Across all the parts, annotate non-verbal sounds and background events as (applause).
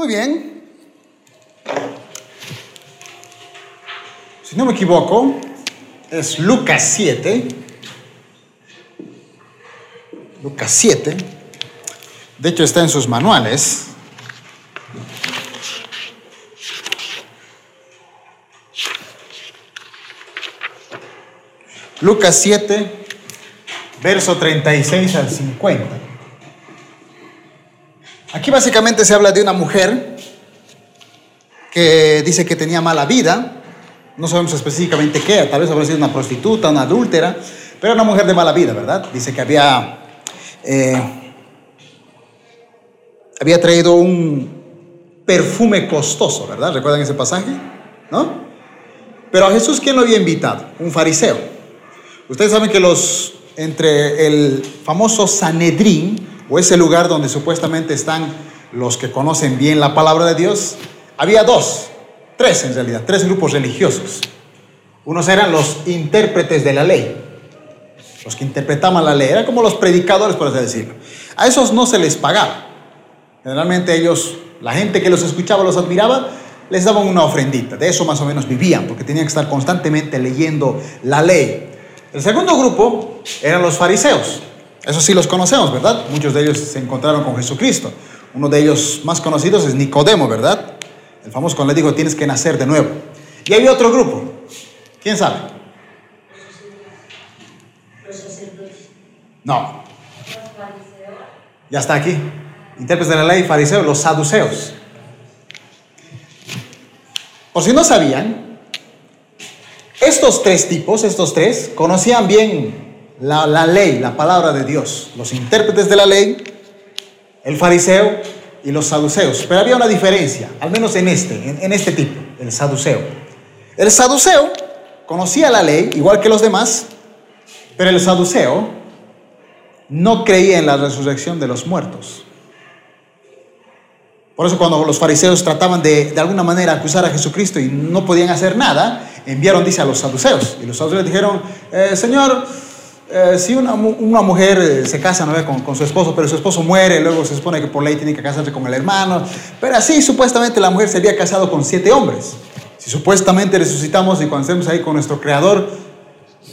Muy bien. Si no me equivoco, es Lucas 7. Lucas 7. De hecho, está en sus manuales. Lucas 7, verso 36 al 50. Aquí básicamente se habla de una mujer que dice que tenía mala vida, no sabemos específicamente qué, tal vez habría sido una prostituta, una adúltera, pero una mujer de mala vida, ¿verdad? Dice que había, eh, había traído un perfume costoso, ¿verdad? ¿Recuerdan ese pasaje? ¿No? Pero a Jesús, ¿quién lo había invitado? Un fariseo. Ustedes saben que los, entre el famoso Sanedrín, o ese lugar donde supuestamente están los que conocen bien la palabra de Dios, había dos, tres en realidad, tres grupos religiosos. Unos eran los intérpretes de la ley, los que interpretaban la ley, eran como los predicadores, por así decirlo. A esos no se les pagaba. Generalmente ellos, la gente que los escuchaba, los admiraba, les daban una ofrendita. De eso más o menos vivían, porque tenían que estar constantemente leyendo la ley. El segundo grupo eran los fariseos. Eso sí los conocemos, ¿verdad? Muchos de ellos se encontraron con Jesucristo. Uno de ellos más conocidos es Nicodemo, ¿verdad? El famoso cuando le dijo, tienes que nacer de nuevo. Y había otro grupo. ¿Quién sabe? No. Ya está aquí. Intérpretes de la ley, fariseos, los saduceos. Por si no sabían, estos tres tipos, estos tres, conocían bien la, la, ley, la palabra de Dios. Los intérpretes de la ley, el fariseo y los saduceos. Pero había una diferencia, al menos en este, en, este tipo, el saduceo. El saduceo conocía la ley, igual que los demás, pero el saduceo no creía en la resurrección de los muertos. Por eso cuando los fariseos trataban de, de alguna manera acusar a Jesucristo y no podían hacer nada, enviaron, dice, a los saduceos. Y los saduceos dijeron, eh, Señor, eh, si una, una, mujer eh, se casa ¿no? con, con, su esposo, pero su esposo muere, luego se supone que por ley tiene que casarse con el hermano, pero así supuestamente la mujer se había casado con siete hombres. Si supuestamente resucitamos y cuando estemos ahí con nuestro creador,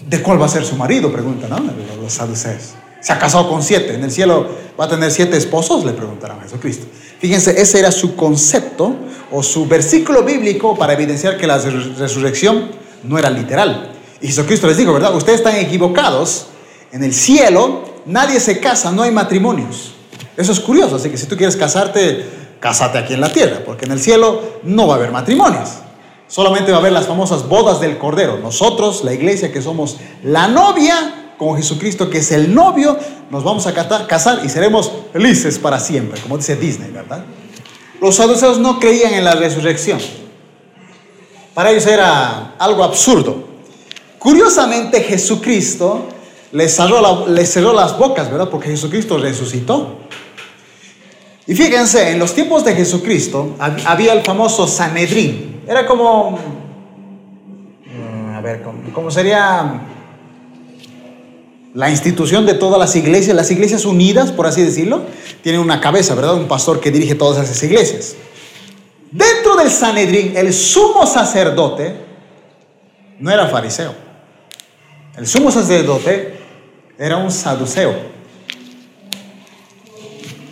¿de cuál va a ser su marido? Preguntan ¿no? los saduceos. Se ha casado con siete, en el cielo va a tener siete esposos, le preguntaron a Jesucristo. Fíjense, ese era su concepto o su versículo bíblico para evidenciar que la resurrección no era literal. Y Jesucristo les dijo, ¿verdad? Ustedes están equivocados. En el cielo nadie se casa, no hay matrimonios. Eso es curioso, así que si tú quieres casarte, cásate aquí en la tierra, porque en el cielo no va a haber matrimonios. Solamente va a haber las famosas bodas del Cordero. Nosotros, la iglesia que somos la novia con Jesucristo, que es el novio, nos vamos a casar y seremos felices para siempre, como dice Disney, ¿verdad? Los saduceos no creían en la resurrección. Para ellos era algo absurdo. Curiosamente, Jesucristo les cerró, las bocas, ¿verdad? Porque Jesucristo resucitó. Y fíjense, en los tiempos de Jesucristo había el famoso Sanedrín. Era como, a ver, ¿cómo sería la institución de todas las iglesias? Las iglesias unidas, por así decirlo, tienen una cabeza, ¿verdad? Un pastor que dirige todas esas iglesias. Dentro del Sanedrín, el sumo sacerdote no era fariseo. El sumo sacerdote era un saduceo.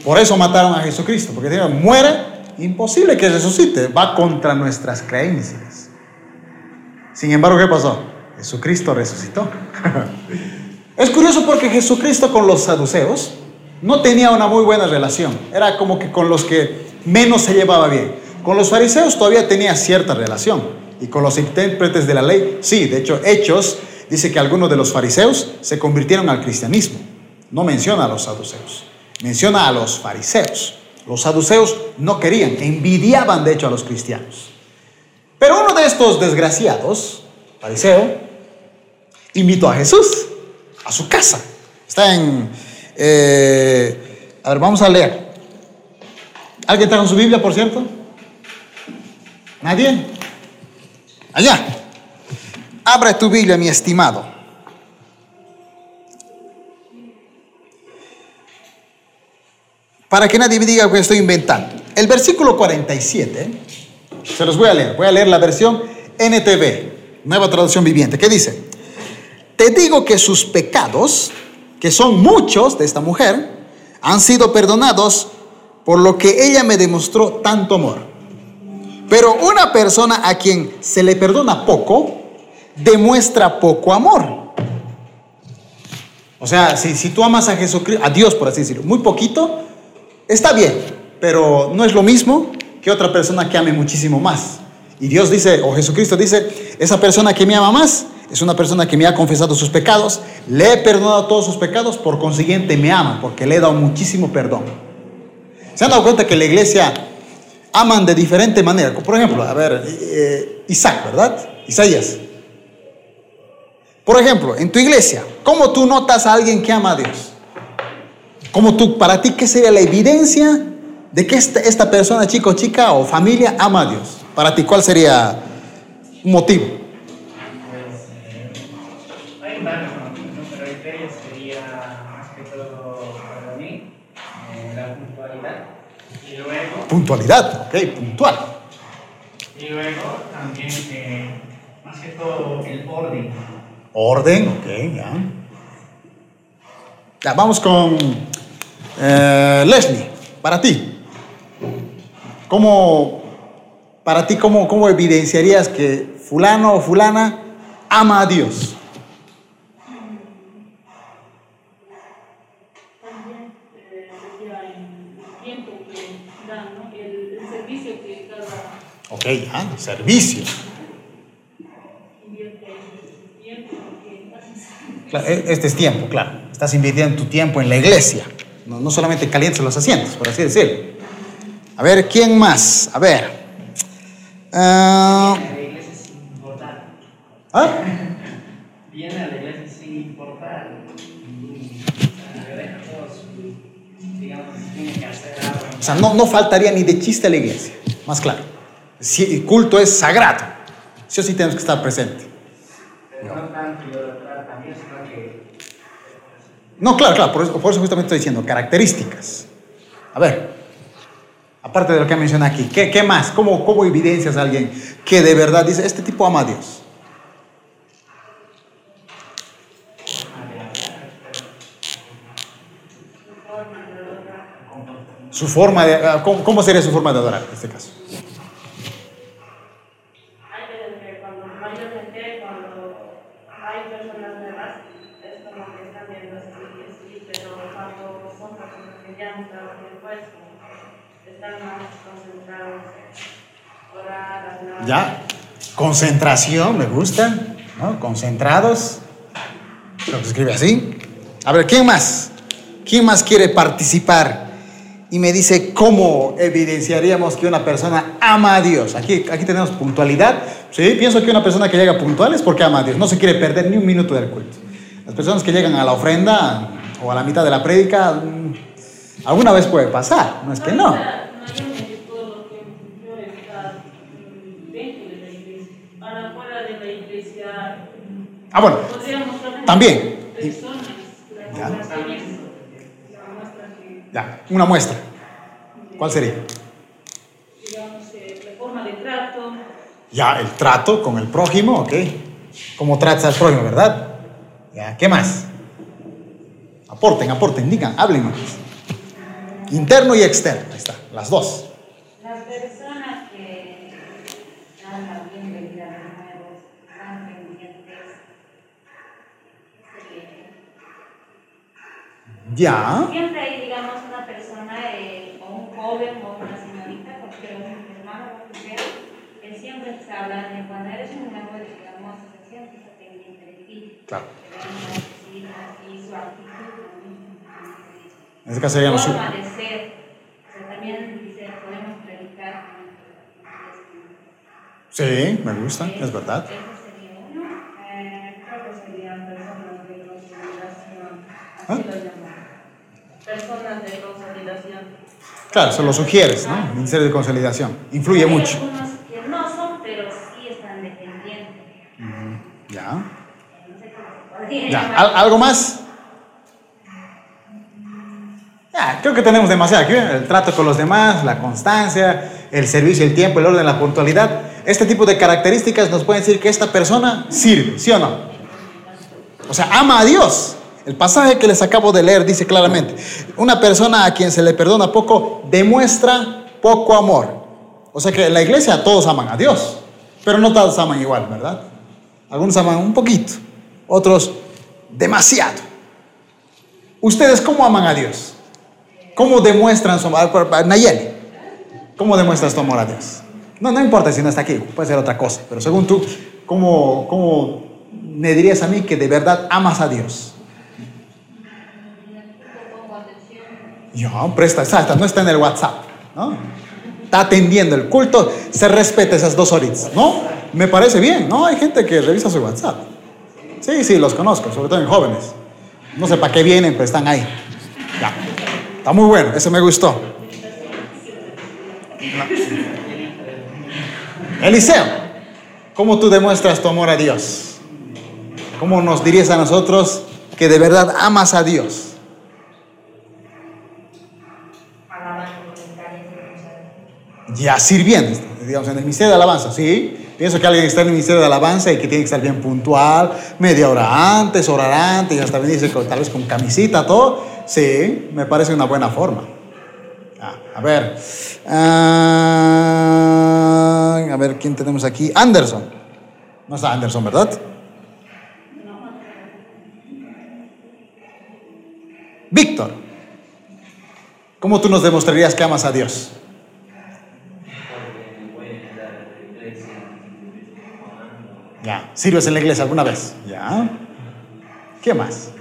Por eso mataron a Jesucristo, porque dijeron, muere, imposible que resucite, va contra nuestras creencias. Sin embargo, ¿qué pasó? Jesucristo resucitó. (laughs) es curioso porque Jesucristo con los saduceos no tenía una muy buena relación, era como que con los que menos se llevaba bien. Con los fariseos todavía tenía cierta relación y con los intérpretes de la ley, sí, de hecho, Hechos dice que algunos de los fariseos se convirtieron al cristianismo. No menciona a los saduceos, menciona a los fariseos. Los saduceos no querían, envidiaban de hecho a los cristianos. Pero uno de estos desgraciados, fariseo, invitó a Jesús a su casa. Está en... Eh, a ver, vamos a leer. ¿Alguien trajo su Biblia, por cierto? ¿Nadie? Allá. Abre tu Biblia, mi estimado. Para que nadie me diga que estoy inventando. el versículo 47, se los voy a leer, voy a leer la versión NTV, nueva traducción viviente, ¿qué dice? Te digo que sus pecados, que son muchos de esta mujer, han sido perdonados por lo que ella me demostró tanto amor. Pero una persona a quien se le perdona poco, demuestra poco amor. O sea, si, si tú amas a Jesucristo, a Dios por así decirlo, muy poquito, está bien, pero no es lo mismo que otra persona que ame muchísimo más. Y Dios dice, o Jesucristo dice, esa persona que me ama más es una persona que me ha confesado sus pecados, le he perdonado todos sus pecados, por consiguiente me ama, porque le he dado muchísimo perdón. ¿Se han dado cuenta que la iglesia aman de diferente manera? Por ejemplo, a ver, eh, Isaac, ¿verdad? Isaías. Por ejemplo, en tu iglesia, ¿cómo tú notas a alguien que ama a Dios? ¿Cómo tú, para ti, qué sería la evidencia de que esta, esta persona, chico, chica o familia, ama a Dios? Para ti, ¿cuál sería un motivo? Hay varios pero ellos sería más que todo para mí eh, la puntualidad. Y luego, Puntualidad, ok, puntual. y luego también eh, más que todo el orden. Orden, ok, ya. Ya, vamos con eh, Leslie, para ti. ¿Cómo, para ti, cómo, cómo evidenciarías que fulano o fulana ama a Dios? También eh, sería en el tiempo que dan, ¿no? el, el servicio que cada Ok, ya, servicio. invierte en tiempo, porque hace Claro, e- Este es tiempo, claro. Estás invirtiendo tu tiempo en la iglesia. No, no solamente calientes los asientos, por así decirlo. A ver, ¿quién más? A ver. Ah, Viene a la iglesia sin importar. ¿ah? Viene a la iglesia sin importar. O sea, no, no faltaría ni de chiste a la iglesia, más claro. Si el culto es sagrado, sí o sí tenemos que estar presentes. Pero no tanto idolatrar también, sino que No, claro, claro, por eso, justamente estoy diciendo características. A ver, aparte de lo que menciona aquí, ¿qué, qué más? ¿Cómo, ¿Cómo evidencias a alguien que de verdad dice, este tipo ama a Dios? Su forma de, ah, ¿cómo, cómo sería su forma de adorar en este caso? Cuando mayormente cuando hay personas nuevas es como que están viendo sí, sí, pero cuando son personas que ya han estado tiempo es como están más concentrados en orar, hablar. ¿Ya? Concentración, me gusta, ¿no? Concentrados. Creo que se escribe así. A ver, ¿quién más? ¿Quién más quiere participar? Y me dice, ¿cómo evidenciaríamos que una persona ama a Dios? Aquí, aquí tenemos puntualidad. Sí, pienso que una persona que llega puntual es porque ama a Dios. No se quiere perder ni un minuto del culto. Las personas que llegan a la ofrenda o a la mitad de la prédica, mm, alguna vez puede pasar, no es que no. Ah, bueno, también. Ya. relaciones, la muestra que, ya, una muestra. ¿Cuál sería? digamos, eh, la forma de trato. Ya, el trato con el prójimo, ok. ¿Cómo tratas al prójimo, verdad? Ya, ¿qué más? Aporten, aporten, digan, hablen más. Interno y externo, ahí está, las dos. Las personas que dan la bienvenida a los nuevos, dan pendientes, eh, Ya, siempre hay, digamos, una persona, eh, o un joven o una señorita, porque un hermano o que siempre está hablando, cuando eres un nuevo, digamos, siempre está pendiente de ti. claro. Así, su actitud. En este caso serían los... forma de ser. O sea, también dice, podemos predicar. Sí, me gusta, es verdad. Sería. Eh, de. ¿Ah? Personas de consolidación. Claro, se lo sugieres, ¿no? Ministerio de Consolidación. Influye Hay mucho. algunos que no son, pero sí están dependientes. Ya. Podría Ya. ¿al- ¿algo más? Ya, creo que tenemos demasiado aquí. ¿eh? El trato con los demás, la constancia, el servicio, el tiempo, el orden, la puntualidad. Este tipo de características nos pueden decir que esta persona sirve, ¿sí o no? O sea, ama a Dios. El pasaje que les acabo de leer dice claramente, una persona a quien se le perdona poco demuestra poco amor. O sea que en la iglesia todos aman a Dios, pero no todos aman igual, ¿verdad? Algunos aman un poquito, otros demasiado. ¿Ustedes cómo aman a Dios? ¿Cómo demuestran su amor? Nayeli, ¿cómo demuestras tu amor a Dios? No, no importa si no está aquí, puede ser otra cosa, pero según tú, ¿cómo, cómo me dirías a mí que de verdad amas a Dios? Yo, presta, exacto, no está en el WhatsApp, ¿no? Está atendiendo el culto, se respeta esas dos horitas, ¿no? Me parece bien, ¿no? Hay gente que revisa su WhatsApp. Sí, sí, los conozco, sobre todo en jóvenes. No sé para qué vienen, pero están ahí. Ya. Está muy bueno, ese me gustó. Eliseo, ¿cómo tú demuestras tu amor a Dios? ¿Cómo nos dirías a nosotros que de verdad amas a Dios? Ya sirviendo, digamos, en el ministerio de alabanza, ¿sí? Pienso que alguien está en el ministerio de alabanza y que tiene que estar bien puntual, media hora antes, orar antes, y hasta venirse tal vez con camisita, todo. Sí, me parece una buena forma. Ah, a ver, ah, a ver, ¿quién tenemos aquí? Anderson. No está Anderson, ¿verdad? Víctor, ¿cómo tú nos demostrarías que amas a Dios? Ya. ¿Sirves en la iglesia alguna vez? Ya. ¿Qué más?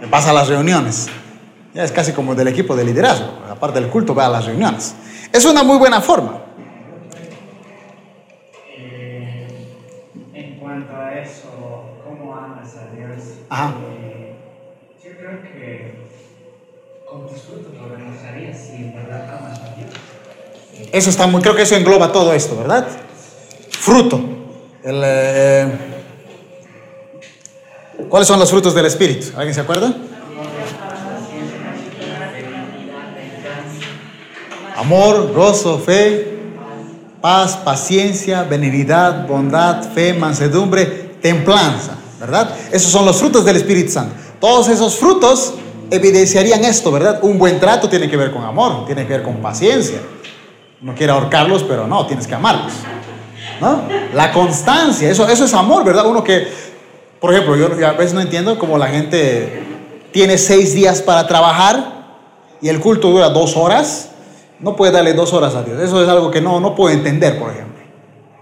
Me pasa a las reuniones. Ya es casi como del equipo de liderazgo. Aparte del culto, va a las reuniones. Es una muy buena forma. Eh, en cuanto a eso, ¿cómo amas a Dios? Ajá. Eso está muy, creo que eso engloba todo esto, ¿verdad? Fruto. Eh, ¿Cuáles son los frutos del Espíritu? ¿Alguien se acuerda? Amor, gozo, fe, paz, paciencia, benignidad, bondad, fe, mansedumbre, templanza, ¿verdad? Esos son los frutos del Espíritu Santo. Todos esos frutos evidenciarían esto, ¿verdad? Un buen trato tiene que ver con amor, tiene que ver con paciencia. No quiere ahorcarlos, pero no, tienes que amarlos. ¿No? La constancia, eso, eso es amor, ¿verdad? Uno que, por ejemplo, yo a veces no entiendo cómo la gente tiene seis días para trabajar y el culto dura dos horas. No puede darle dos horas a Dios. Eso es algo que no, no puedo entender, por ejemplo.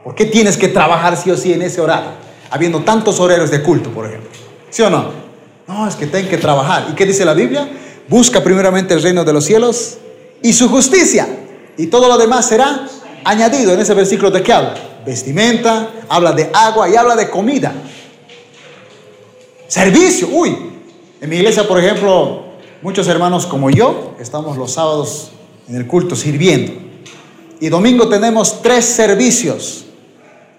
¿Por qué tienes que trabajar sí o sí en ese horario? Habiendo tantos horarios de culto, por ejemplo. ¿Sí o no? No, es que tienen que trabajar. ¿Y qué dice la Biblia? Busca primeramente el reino de los cielos y su justicia. Y todo lo demás será añadido en ese versículo de qué habla. Vestimenta, habla de agua y habla de comida. Servicio, uy. En mi iglesia, por ejemplo, muchos hermanos como yo estamos los sábados en el culto sirviendo. Y domingo tenemos tres servicios.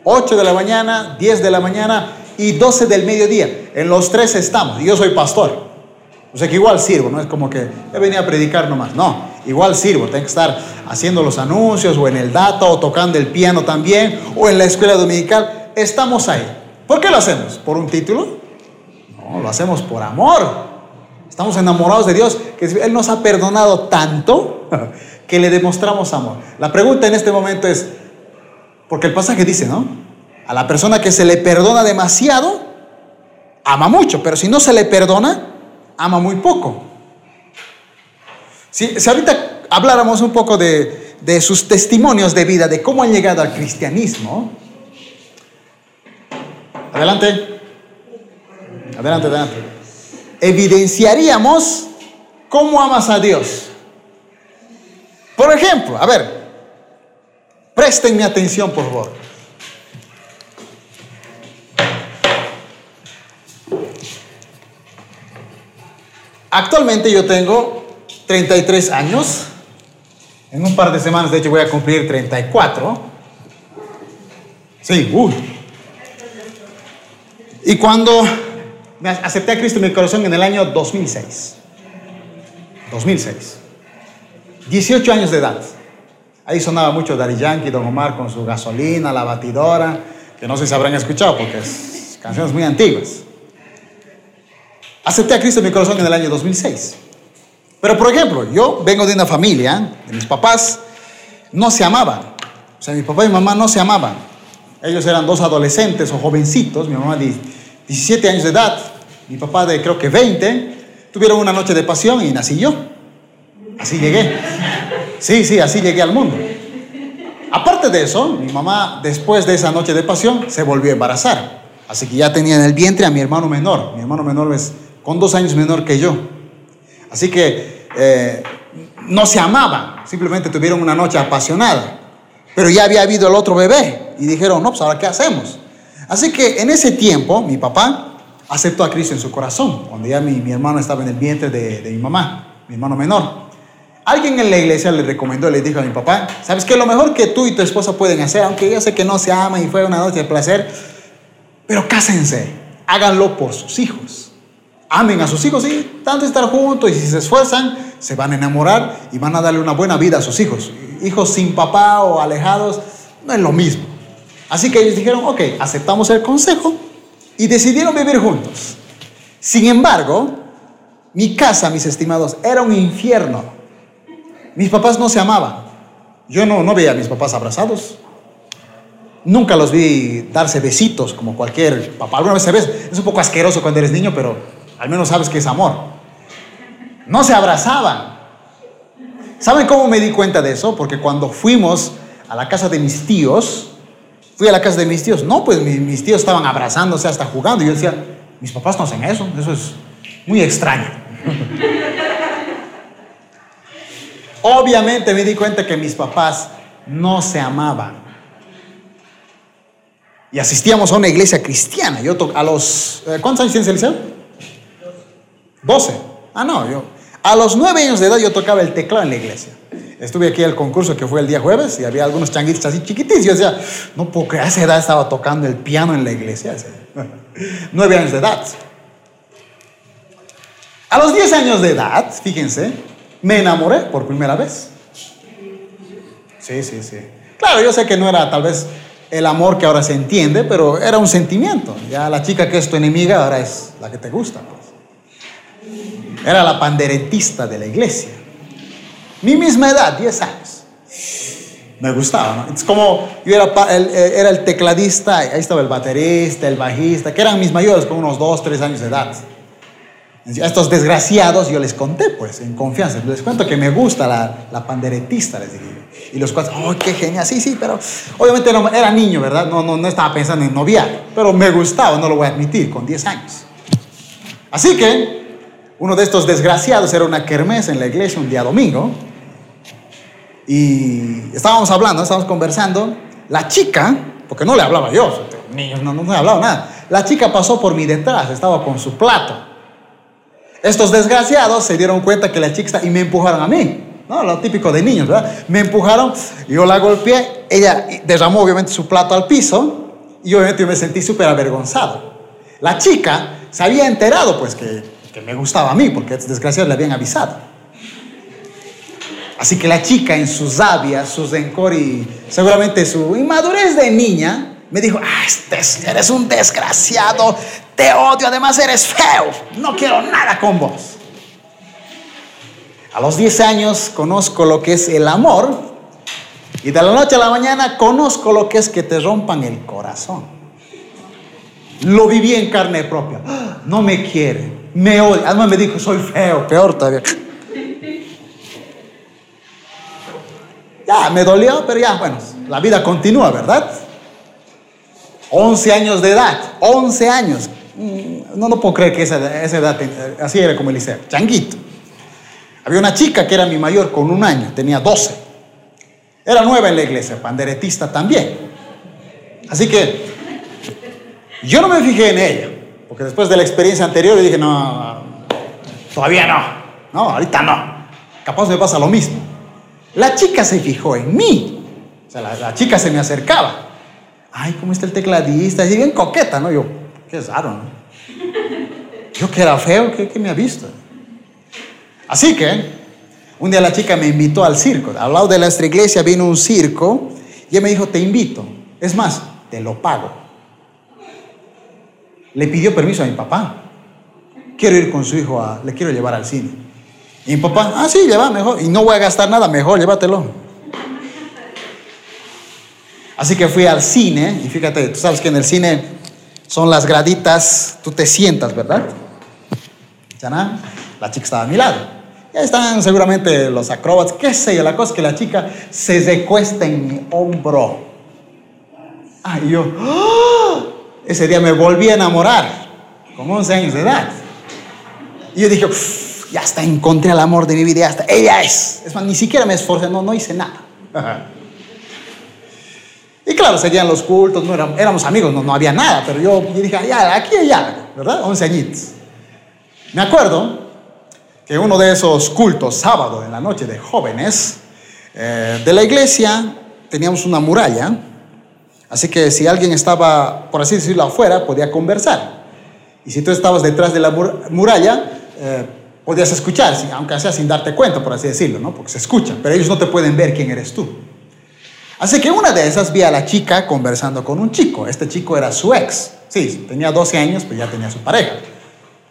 8 de la mañana, 10 de la mañana y 12 del mediodía. En los tres estamos. Yo soy pastor. O sea que igual sirvo, no es como que he venido a predicar nomás. No, igual sirvo. Tengo que estar haciendo los anuncios o en el data o tocando el piano también o en la escuela dominical. Estamos ahí. ¿Por qué lo hacemos? ¿Por un título? No, lo hacemos por amor. Estamos enamorados de Dios, que Él nos ha perdonado tanto (laughs) que le demostramos amor. La pregunta en este momento es, porque el pasaje dice, ¿no? A la persona que se le perdona demasiado, ama mucho, pero si no se le perdona, ama muy poco. Si, si ahorita habláramos un poco de, de sus testimonios de vida, de cómo han llegado al cristianismo, adelante, adelante, adelante, evidenciaríamos cómo amas a Dios. Por ejemplo, a ver, presten mi atención, por favor. Actualmente yo tengo 33 años. En un par de semanas, de hecho, voy a cumplir 34. Sí, uy. Y cuando me acepté a Cristo en mi corazón en el año 2006. 2006. 18 años de edad. Ahí sonaba mucho Daddy Yankee, Don Omar con su gasolina, la batidora, que no sé si habrán escuchado porque es canciones muy antiguas. Acepté a Cristo en mi corazón en el año 2006. Pero por ejemplo, yo vengo de una familia, de mis papás no se amaban. O sea, mi papá y mi mamá no se amaban. Ellos eran dos adolescentes o jovencitos, mi mamá de 17 años de edad, mi papá de creo que 20, tuvieron una noche de pasión y nací yo. Así llegué. Sí, sí, así llegué al mundo. Aparte de eso, mi mamá después de esa noche de pasión se volvió a embarazar. Así que ya tenía en el vientre a mi hermano menor. Mi hermano menor es con dos años menor que yo. Así que eh, no se amaban, simplemente tuvieron una noche apasionada. Pero ya había habido el otro bebé y dijeron, no, pues ahora qué hacemos. Así que en ese tiempo mi papá aceptó a Cristo en su corazón, cuando ya mi, hermano estaba en el vientre de, mi mamá, mi hermano menor. Alguien en la iglesia le recomendó, le dijo a mi papá, ¿sabes qué? Lo mejor que tú y tu esposa pueden hacer, aunque yo sé que no se aman y fue una noche de placer, pero cásense, háganlo por sus hijos. Amen a sus hijos y tanto estar juntos y si se esfuerzan, se van a enamorar y van a darle una buena vida a sus hijos. Hijos sin papá o alejados, no es lo mismo. Así que ellos dijeron, ok, aceptamos el consejo y decidieron vivir juntos. Sin embargo, mi casa, mis estimados, era un infierno. Mis papás no se amaban. Yo no, no veía a mis papás abrazados. Nunca los vi darse besitos como cualquier papá. Alguna vez se ves, es un poco asqueroso cuando eres niño, pero al menos sabes que es amor. No se abrazaban. ¿Saben cómo me di cuenta de eso? Porque cuando fuimos a la casa de mis tíos, fui a la casa de mis tíos, no, pues mis, tíos estaban abrazándose hasta jugando. Y yo decía, mis papás no hacen eso, eso es muy extraño. (laughs) Obviamente me di cuenta que mis papás no se amaban. Y asistíamos a una iglesia cristiana. Yo a los... Eh, ¿Cuántos años tienes, Eliseo? 12. Ah, no, yo... A los 9 años de edad yo tocaba el teclado en la iglesia. Estuve aquí al concurso que fue el día jueves y había algunos changuitos así chiquititos. Yo decía, no puedo creer, a esa edad estaba tocando el piano en la iglesia. 9 (laughs) años de edad. A los 10 años de edad, fíjense, me enamoré por primera vez. Sí, sí, sí. Claro, yo sé que no era tal vez el amor que ahora se entiende, pero era un sentimiento. Ya la chica que es tu enemiga ahora es la que te gusta. Era la panderetista de la iglesia. Mi misma edad, 10 años. Me gustaba, ¿no? Es como yo era el, eh, era el tecladista, ahí estaba el baterista, el bajista, que eran mis mayores con unos 2, 3 años de edad. A estos desgraciados yo les conté, pues, en confianza. Les cuento que me gusta la, la panderetista, les dije. Y los cuatro, ¡oh, qué genial! Sí, sí, pero obviamente no, era niño, ¿verdad? No, no, no estaba pensando en noviar. Pero me gustaba, no lo voy a admitir, con 10 años. Así que uno de estos desgraciados era una kermés en la iglesia un día domingo. Y estábamos hablando, estábamos conversando. La chica, porque no le hablaba yo, niños, no, no le hablaba nada. La chica pasó por mi detrás, estaba con su plato. Estos desgraciados se dieron cuenta que la chica está y me empujaron a mí. No, lo típico de niños, ¿verdad? Me empujaron, yo la golpeé, ella derramó obviamente su plato al piso y obviamente yo me sentí súper avergonzado. La chica se había enterado pues que, que me gustaba a mí porque estos desgraciados le habían avisado. Así que la chica en sus sabias, sus rencor y seguramente su inmadurez de niña, me dijo, ah, este, eres un desgraciado, te odio, además eres feo, no quiero nada con vos. A los 10 años conozco lo que es el amor y de la noche a la mañana conozco lo que es que te rompan el corazón. Lo viví en carne propia. Ah, no me quiere, me odia. Además me dijo, soy feo, peor todavía. Ya, me dolió, pero ya, bueno, la vida continúa, ¿verdad? 11 años de edad, 11 años. Mm, no, no puedo creer que esa, esa edad, así era como Eliseo, changuito. Había una chica que era mi mayor con un año, tenía 12. Era nueva en la iglesia, panderetista también. Así que yo no me fijé en ella, porque después de la experiencia anterior yo dije, no, todavía no, no, ahorita no. Capaz me pasa lo mismo. La chica se fijó en mí. O sea, la, la chica se me acercaba. Ay, ¿cómo está el tecladista? Y bien coqueta, ¿no? Yo, qué raro, ¿no? Yo que era feo, ¿qué, qué me ha visto? Así que un día la chica me invitó al circo. Al lado de nuestra iglesia vino un circo y ella me dijo, te invito. Es más, te lo pago. Le pidió permiso a mi papá. Quiero ir con su hijo, a, le quiero llevar al cine. Y mi papá, ah, sí, lleva mejor. Y no voy a gastar nada, mejor, llévatelo. Así que fui al cine y fíjate, tú sabes que en el cine son las graditas, tú te sientas, ¿verdad? ¿Ya nada? La chica estaba a mi lado. Ya están seguramente los acróbatas, qué sé yo, la cosa es que la chica se recuesta en mi hombro. Ah, yo, ¡ah! Ese día me volví a enamorar, con 11 años de edad. Y yo dije, "Uf, ya hasta encontré el amor de mi vida, hasta, ella es. Es más, ni siquiera me esforcé, no, no hice nada. Y claro, seguían los cultos, no éramos, amigos, no, no había nada, pero yo, yo dije, ya, aquí hay algo, ¿verdad? 11 añitos. Me acuerdo que uno de esos cultos, sábado en la noche de jóvenes, eh, de la iglesia teníamos una muralla, así que si alguien estaba, por así decirlo, afuera, podía conversar. Y si tú estabas detrás de la mur- muralla, eh, podías escuchar, aunque sea sin darte cuenta, por así decirlo, ¿no? Porque se escucha, pero ellos no te pueden ver quién eres tú. Así que una de esas vi a la chica conversando con un chico. Este chico era su ex. Sí, tenía 12 años, pues ya tenía su pareja.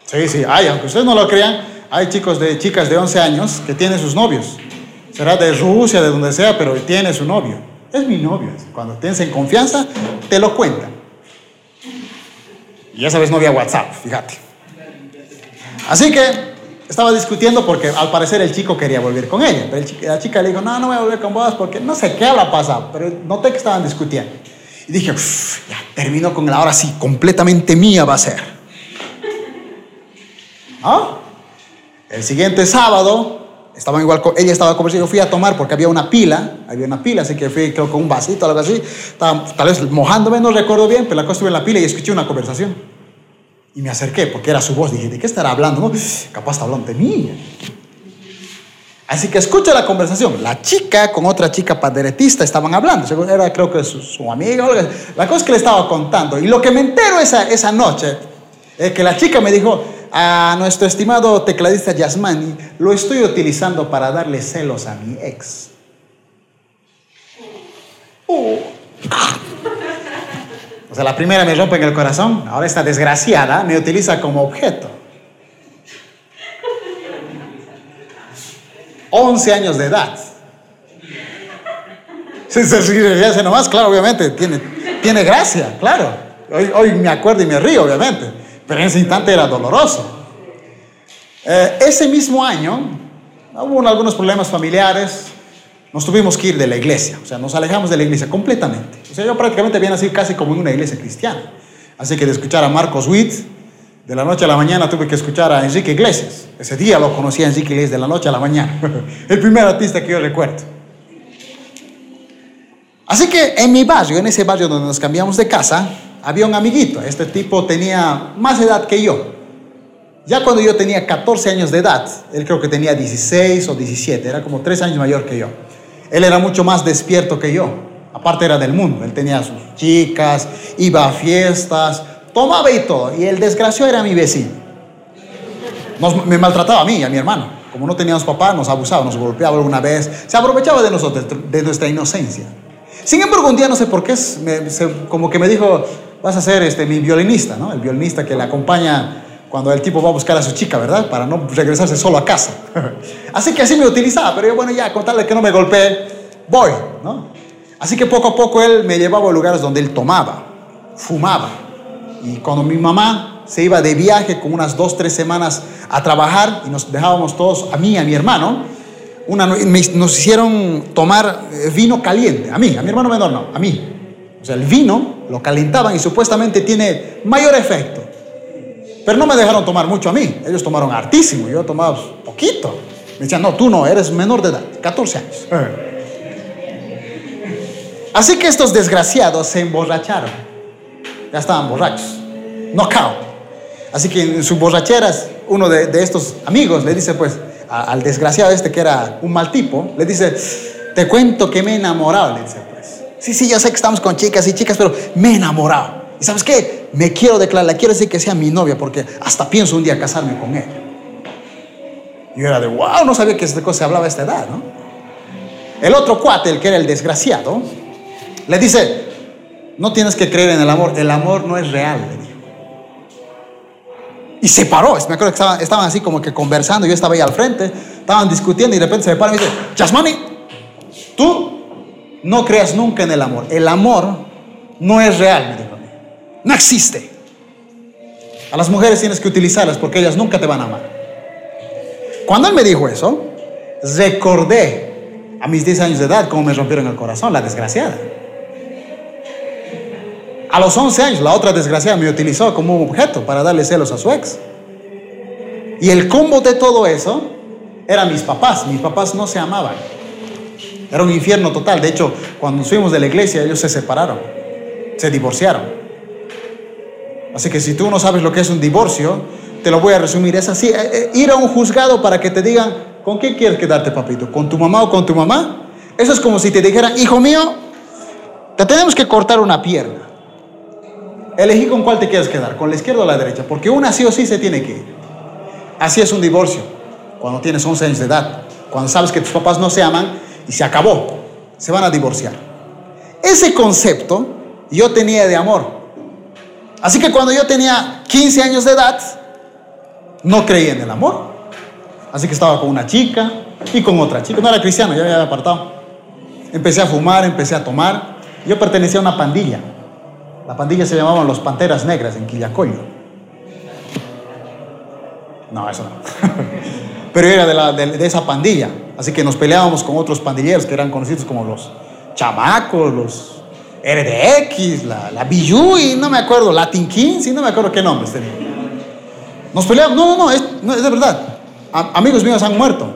Sí, sí, hay, aunque ustedes no lo crean, hay chicos de chicas de 11 años que tienen sus novios. Será de Rusia, de donde sea, pero tiene su novio. Es mi novio. Cuando tienes en confianza, te lo cuentan. Y ya sabes, no había WhatsApp, fíjate. Así que estaba discutiendo porque al parecer el chico quería volver con ella. Pero el chi- la chica le dijo, no, no voy a volver con vos porque no sé qué habrá pasado. Pero noté que estaban discutiendo. Y dije, "Uf, ya terminó con la ahora sí, completamente mía va a ser. ¿Ah? El siguiente sábado, estaban igual, ella estaba conversando, yo fui a tomar porque había una pila, había una pila, así que fui creo con un vasito o algo así, estaba tal vez mojándome, no recuerdo bien, pero la cosa estuve en la pila y escuché una conversación. Y me acerqué porque era su voz, dije, ¿de qué estará hablando? Capaz está hablando de mí. Así que escucha la conversación. La chica con otra chica paderetista estaban hablando. Era creo que su, amiga. La cosa que le estaba contando. Y lo que me entero esa, esa noche es que la chica me dijo, a nuestro estimado tecladista Yasmani, lo estoy utilizando para darle celos a mi ex. O sea, la primera me rompe en el corazón, ahora esta desgraciada me utiliza como objeto. 11 años de edad. Sí, se ríe hace nomás, claro, obviamente, tiene, tiene gracia, claro. Hoy, hoy me acuerdo y me río, obviamente, pero en ese instante era doloroso. Eh, ese mismo año hubo algunos problemas familiares, nos tuvimos que ir de la iglesia, o sea, nos alejamos de la iglesia completamente. O sea, yo prácticamente había nacido casi como en una iglesia cristiana. Así que de escuchar a Marcos Witt, de la noche a la mañana tuve que escuchar a Enrique Iglesias. Ese día lo conocí a Enrique Iglesias, de la noche a la mañana. (laughs) El primer artista que yo recuerdo. Así que en mi barrio, en ese barrio donde nos cambiamos de casa, había un amiguito. Este tipo tenía más edad que yo. Ya cuando yo tenía 14 años de edad, él creo que tenía 16 o 17, era como 3 años mayor que yo. Él era mucho más despierto que yo. Aparte era del mundo, él tenía sus chicas, iba a fiestas, tomaba y todo. Y el desgraciado era mi vecino. Nos- me maltrataba a mí y a mi hermano. Como no teníamos papá, nos abusaba, nos golpeaba alguna vez. Se aprovechaba de nosotros, de nuestra inocencia. Sin embargo, un día no sé por qué, me- se- como que me dijo, vas a ser este, mi violinista, ¿no? El violinista que le acompaña cuando el tipo va a buscar a su chica, ¿verdad? Para no regresarse solo a casa. (laughs) así que así me utilizaba, pero yo, bueno, ya, con tal de que no me golpee, voy, ¿no? Así que poco a poco él me llevaba a lugares donde él tomaba, fumaba. Y cuando mi mamá se iba de viaje con unas dos, tres semanas a trabajar y nos dejábamos todos, a mí a mi hermano, una, me- nos hicieron tomar eh, vino caliente, a mí, a mi hermano menor no, a mí. O sea, el vino lo calentaban y supuestamente tiene mayor efecto. Pero no me dejaron tomar mucho a mí, ellos tomaron hartísimo, yo tomaba poquito. Me decían, no, tú no, eres menor de edad, 14 años. Así que estos desgraciados se emborracharon. Ya estaban borrachos. Knockout. Así que en sus borracheras, uno de, de estos amigos le dice, pues, a- al desgraciado este que era un mal tipo, le dice, te cuento que me he enamorado, le dice. Sí, sí, yo sé que estamos con chicas y chicas, pero me he enamorado. ¿Y sabes qué? me quiero declarar, quiero decir que sea mi novia, porque hasta pienso un día casarme con. Y yo era de, wow, no sabía que esta cosa se hablaba a esta edad, ¿no? El otro cuate, el que era el desgraciado, le dice, no tienes que creer en el amor, el amor no es real, le dijo. Y se paró, me acuerdo que estaban, estaban así como que conversando, yo estaba ahí al frente, estaban discutiendo y de repente se me para y me dice, Yasmani, tú no creas nunca en el amor, el amor no es real, me dijo. No existe. A las mujeres tienes que utilizarlas porque ellas nunca te van a amar. Cuando él me dijo eso, recordé a mis 10 años de edad cómo me rompieron el corazón, la desgraciada. A los 11 años, la otra desgraciada me utilizó como un objeto para darle celos a su ex. Y el combo de todo eso eran mis papás. Mis papás no se amaban. Era un infierno total. De hecho, cuando nos fuimos de la iglesia, ellos se separaron, se divorciaron. Así que si tú no sabes lo que es un divorcio, te lo voy a resumir. Es así, eh, eh, ir a un juzgado para que te digan, ¿con quién quieres quedarte, papito? ¿Con tu mamá o con tu mamá? Eso es como si te dijeran, hijo mío, te tenemos que cortar una pierna. Elegí con cuál te quieres quedar, con la izquierda o la derecha, porque una sí o sí se tiene que ir. Así es un divorcio, cuando tienes 11 años de edad, cuando sabes que tus papás no se aman y se acabó, se van a divorciar. Ese concepto yo tenía de amor. Así que cuando yo tenía 15 años de edad, no creía en el amor. Así que estaba con una chica y con otra chica. No era cristiano, ya había apartado. Empecé a fumar, empecé a tomar. Yo pertenecía a una pandilla. La pandilla se llamaban los Panteras Negras en Quillacollo. No, eso no. (laughs) Pero era de, la, de, esa pandilla. Así que nos peleábamos con otros pandilleros que eran conocidos como los chamacos, los RDX, la, la y no me acuerdo, Latin Kings, y no me acuerdo qué nombres tenía. Nos peleamos, no, no, no, es, no, es de verdad. amigos míos han muerto,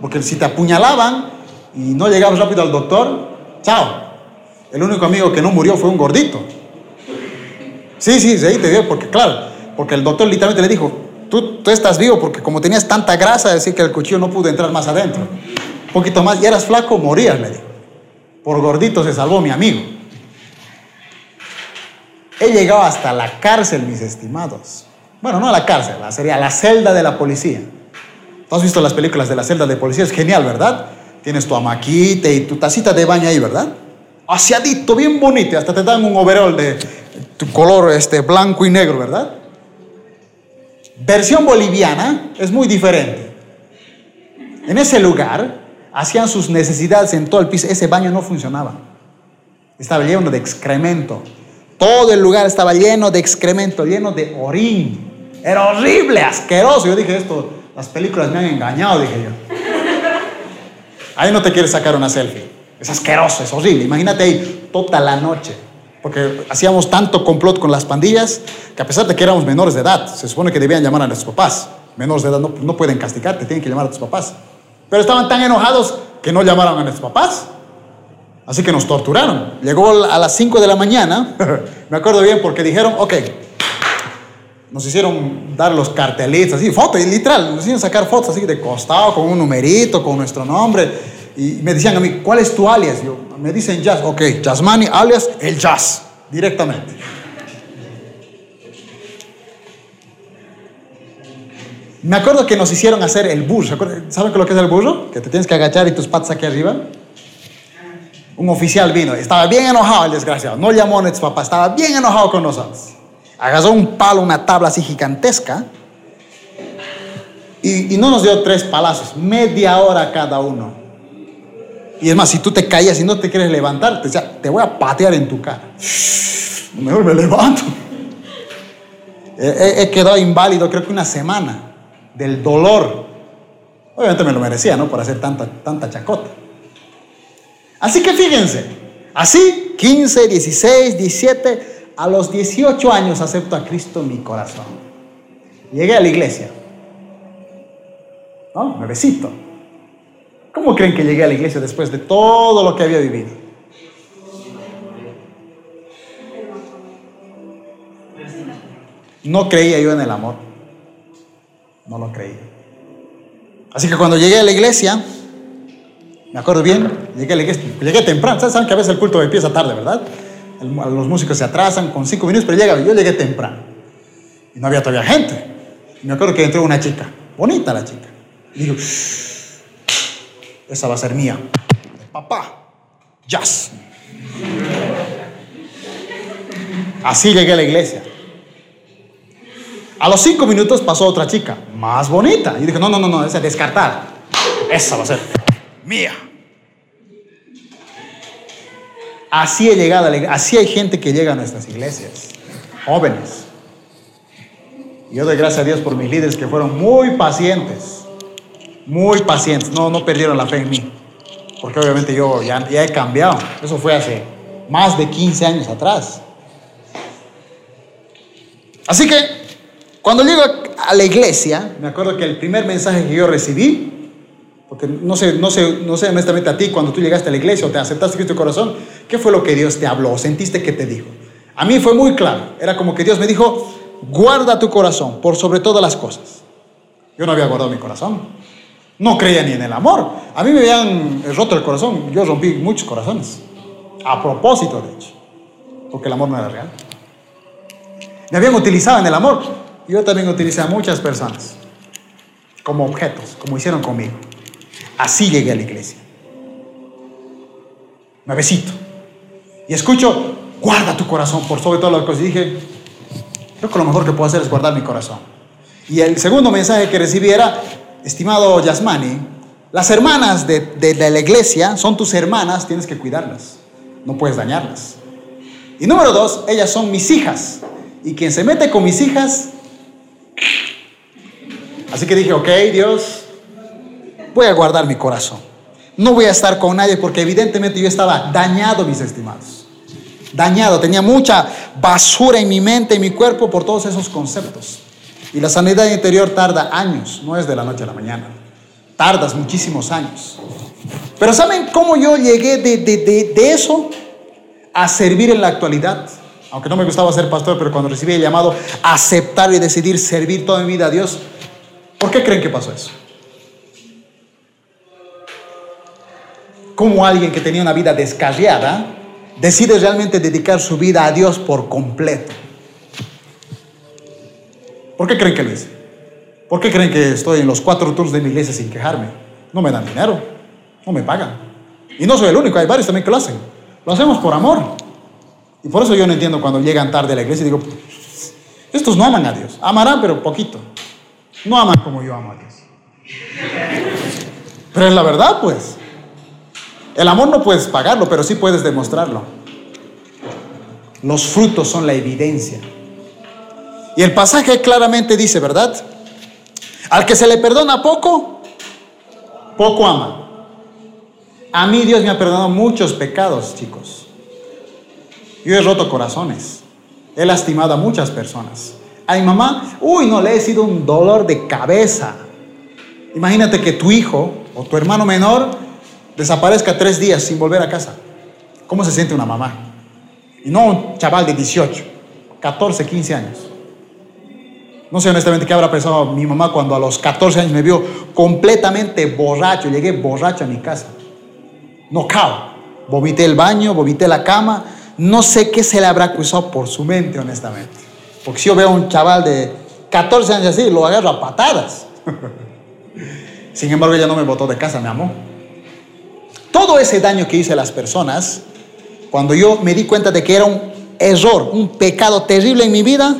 porque si te apuñalaban y no llegabas rápido al doctor, chao. El único amigo que no murió fue un gordito. Sí, sí, sí, te dio, porque claro, porque el doctor literalmente le dijo, tú, estás vivo porque como tenías tanta grasa, decir que el cuchillo no pudo entrar más adentro. Un poquito más, y eras flaco, morías, le dijo. Por gordito se salvó mi amigo. He llegado hasta la cárcel, mis estimados. Bueno, no a la cárcel, sería la celda de la policía. ¿Tú has visto las películas de la celda de policía? Es genial, ¿verdad? Tienes tu amaquite y tu tacita de baño ahí, ¿verdad? Aseadito, bien bonito. Hasta te dan un overall de tu color este, blanco y negro, ¿verdad? Versión boliviana es muy diferente. En ese lugar hacían sus necesidades en todo el piso. Ese baño no funcionaba. Estaba lleno de excremento. Todo el lugar estaba lleno de excremento, lleno de orín. Era horrible, asqueroso. Yo dije esto, las películas me han engañado, dije yo. Ahí no te quieres sacar una selfie. Es asqueroso, es horrible. Imagínate ahí toda la noche. Porque hacíamos tanto complot con las pandillas que a pesar de que éramos menores de edad, se supone que debían llamar a nuestros papás. Menores de edad no, no pueden castigarte, tienen que llamar a tus papás. Pero estaban tan enojados que no llamaron a nuestros papás. Así que nos torturaron. Llegó a las 5 de la mañana, (laughs) me acuerdo bien porque dijeron, ok, nos hicieron dar los cartelitos, así, fotos, literal, nos hicieron sacar fotos así de costado, con un numerito, con nuestro nombre. Y me decían a mí, ¿cuál es tu alias? Yo, me dicen Jazz, ok, Jazzmani, alias el Jazz, directamente. Me acuerdo que nos hicieron hacer el burro. ¿Saben lo que es el burro? Que te tienes que agachar y tus patas aquí arriba un oficial vino, estaba bien enojado el desgraciado, no llamó a nuestro papá, estaba bien enojado con nosotros. Agarró un palo, una tabla así gigantesca y, no nos dio tres palazos, media hora cada uno. Y es más, si tú te caías y no te quieres levantar, te te voy a patear en tu cara. Mejor me levanto. (laughs) He, he, quedado inválido creo que una semana del dolor. Obviamente me lo merecía, ¿no? Por hacer tanta, tanta chacota. Así que fíjense, así 15, 16, 17, a los 18 años acepto a Cristo en mi corazón. Llegué a la iglesia. ¿No? Nuevecito. ¿Cómo creen que llegué a la iglesia después de todo lo que había vivido? No creía yo en el amor. No lo creía. Así que cuando llegué a la iglesia, me acuerdo bien, llegué, llegué, temprano. Saben que a veces el culto empieza tarde, ¿verdad? los músicos se atrasan con cinco minutos, pero llega, yo llegué temprano. Y no había todavía gente. Y me acuerdo que entró una chica, bonita la chica. Y digo, "Shh, esa va a ser mía. Papá, jazz. Así llegué a la iglesia. A los cinco minutos pasó otra chica, más bonita. Y dije, no, no, no, no, esa descartar. Esa va a ser mía. Así he llegado a la iglesia. Así hay gente que llega a nuestras iglesias. Jóvenes. Yo doy gracias a Dios por mis líderes que fueron muy pacientes. Muy pacientes. No, no perdieron la fe en mí. Porque obviamente yo ya, ya he cambiado. Eso fue hace más de 15 años atrás. Así que cuando llego a la iglesia, me acuerdo que el primer mensaje que yo recibí, porque no sé, no sé, no sé honestamente a ti, cuando tú llegaste a la iglesia o te aceptaste Cristo tu corazón, ¿qué fue lo que Dios te habló o sentiste que te dijo? A mí fue muy claro. Era como que Dios me dijo, guarda tu corazón por sobre todas las cosas. Yo no había guardado mi corazón. No creía ni en el amor. A mí me habían roto el corazón. Yo rompí muchos corazones. A propósito, de hecho. Porque el amor no era real. Me habían utilizado en el amor. Yo también utilicé a muchas personas como objetos, como hicieron conmigo. Así llegué a la iglesia. Nuevecito. Y escucho, guarda tu corazón por sobre todas las cosas. Y dije, creo que lo mejor que puedo hacer es guardar mi corazón. Y el segundo mensaje que recibí era, estimado Yasmani, las hermanas de, de- la iglesia son tus hermanas, tienes que cuidarlas, no puedes dañarlas. Y número dos, ellas son mis hijas. Y quien se mete con mis hijas... Así que dije, ok, Dios, voy a guardar mi corazón. No voy a estar con nadie porque evidentemente yo estaba dañado, mis estimados. Dañado, tenía mucha basura en mi mente, en mi cuerpo por todos esos conceptos. Y la sanidad interior tarda años, no es de la noche a la mañana. Tardas muchísimos años. Pero ¿saben cómo yo llegué de, de- de- de eso a servir en la actualidad? Aunque no me gustaba ser pastor, pero cuando recibí el llamado aceptar y decidir servir toda mi vida a Dios, ¿por qué creen que pasó eso? Cómo alguien que tenía una vida descarriada decide realmente dedicar su vida a Dios por completo. ¿Por qué creen que lo hice? ¿Por qué creen que estoy en los cuatro turnos de mi iglesia sin quejarme? No me dan dinero, no me pagan. Y no soy el único, hay varios también que lo hacen. Lo hacemos por amor. Y por eso yo no entiendo cuando llegan tarde a la iglesia y digo, estos no aman a Dios. Amarán, pero poquito. No aman como yo amo a Dios. Pero es la verdad, pues. El amor no puedes pagarlo, pero sí puedes demostrarlo. Los frutos son la evidencia. Y el pasaje claramente dice, ¿verdad? Al que se le perdona poco, poco ama. A mí Dios me ha perdonado muchos pecados, chicos. Yo he roto corazones. He lastimado a muchas personas. A mi mamá, uy, no, le he sido un dolor de cabeza. Imagínate que tu hijo o tu hermano menor desaparezca tres días sin volver a casa. ¿Cómo se siente una mamá? Y no un chaval de 18, 14, 15 años. No sé honestamente qué habrá pensado mi mamá cuando a los 14 años me vio completamente borracho. Llegué borracho a mi casa. No cao. Vomité el baño, vomité la cama. No sé qué se le habrá cruzado por su mente, honestamente. Porque si yo veo a un chaval de 14 años así, lo agarro a patadas. (laughs) Sin embargo, ella no me botó de casa, me amó. Todo ese daño que hice a las personas, cuando yo me di cuenta de que era un error, un pecado terrible en mi vida,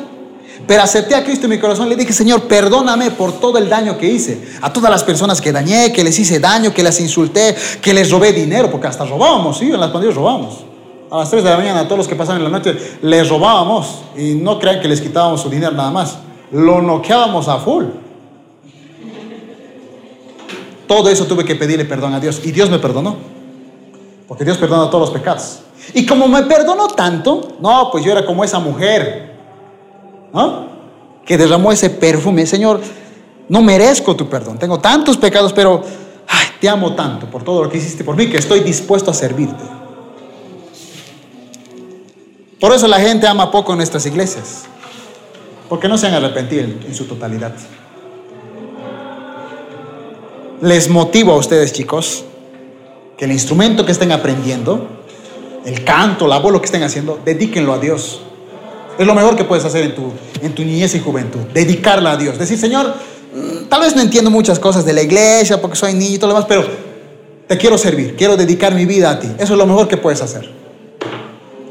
pero acepté a Cristo en mi corazón, le dije, Señor, perdóname por todo el daño que hice. A todas las personas que dañé, que les hice daño, que las insulté, que les robé dinero, porque hasta robábamos, sí, en las pandillas robábamos. A las 3 de la mañana, a todos los que pasaban en la noche, les robábamos. Y no crean que les quitábamos su dinero nada más. Lo noqueábamos a full. Todo eso tuve que pedirle perdón a Dios. Y Dios me perdonó. Porque Dios perdona todos los pecados. Y como me perdonó tanto, no, pues yo era como esa mujer, ¿no? Que derramó ese perfume. Señor, no merezco tu perdón. Tengo tantos pecados, pero te amo tanto por todo lo que hiciste por mí que estoy dispuesto a servirte. Por eso la gente ama poco en nuestras iglesias. Porque no se han arrepentido en, en su totalidad. Les motivo a ustedes, chicos, que el instrumento que estén aprendiendo, el canto, la voz, lo que estén haciendo, dedíquenlo a Dios. Es lo mejor que puedes hacer en tu, en tu niñez y juventud, dedicarla a Dios. Decir, Señor, mm, tal vez no entiendo muchas cosas de la iglesia porque soy niño y todo lo demás, pero te quiero servir, quiero dedicar mi vida a ti. Eso es lo mejor que puedes hacer.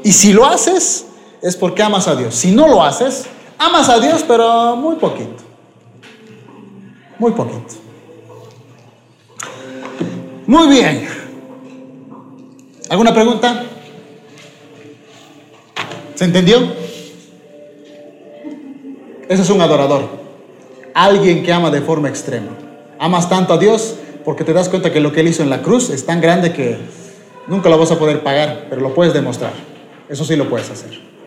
Y si lo haces, es porque amas a Dios. Si no lo haces, amas a Dios, pero muy poquito. Muy poquito. Muy bien. ¿Alguna pregunta? ¿Se entendió? Ese es un adorador. Alguien que ama de forma extrema. Amas tanto a Dios porque te das cuenta que lo que Él hizo en la cruz es tan grande que nunca lo vas a poder pagar, pero lo puedes demostrar. Eso sí lo puedes hacer.